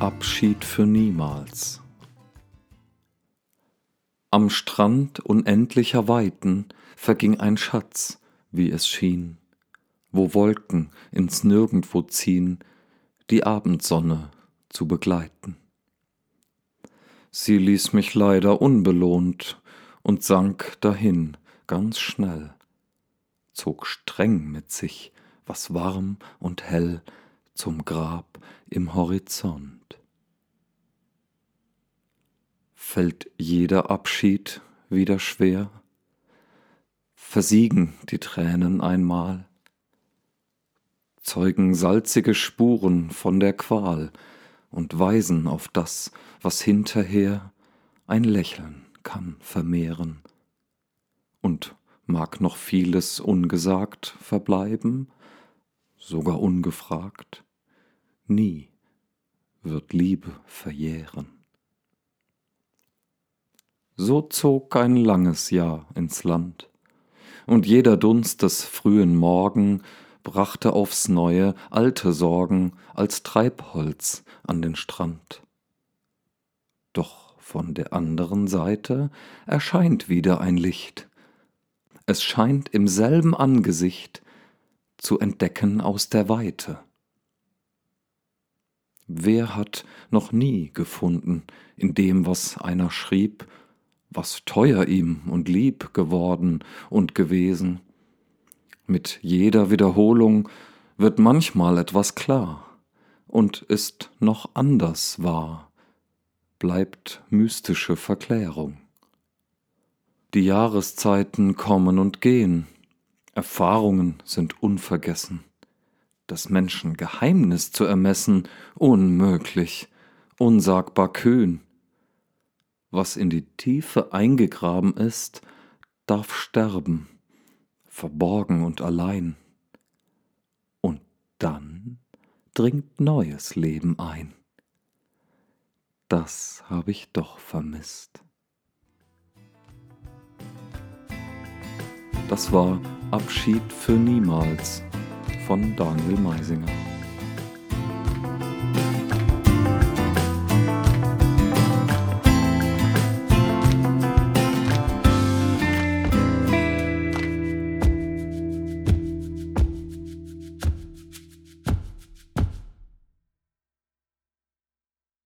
Abschied für niemals. Am Strand unendlicher Weiten verging ein Schatz, wie es schien, wo Wolken ins Nirgendwo ziehen, die Abendsonne zu begleiten. Sie ließ mich leider unbelohnt und sank dahin ganz schnell, zog streng mit sich, was warm und hell zum Grab im Horizont. Fällt jeder Abschied wieder schwer? Versiegen die Tränen einmal? Zeugen salzige Spuren von der Qual und weisen auf das, was hinterher ein Lächeln kann vermehren. Und mag noch vieles ungesagt verbleiben, sogar ungefragt, nie wird Liebe verjähren. So zog ein langes Jahr ins Land, und jeder Dunst des frühen Morgen brachte aufs neue alte Sorgen als Treibholz an den Strand. Doch von der anderen Seite erscheint wieder ein Licht. Es scheint im selben Angesicht zu entdecken aus der Weite. Wer hat noch nie gefunden in dem, was einer schrieb, was teuer ihm und lieb geworden und gewesen? Mit jeder Wiederholung wird manchmal etwas klar und ist noch anders wahr, bleibt mystische Verklärung. Die Jahreszeiten kommen und gehen, Erfahrungen sind unvergessen. Das Menschen Geheimnis zu ermessen, unmöglich, unsagbar kühn. Was in die Tiefe eingegraben ist, darf sterben, verborgen und allein. Und dann dringt neues Leben ein. Das habe ich doch vermisst. Das war Abschied für niemals von Daniel Meisinger.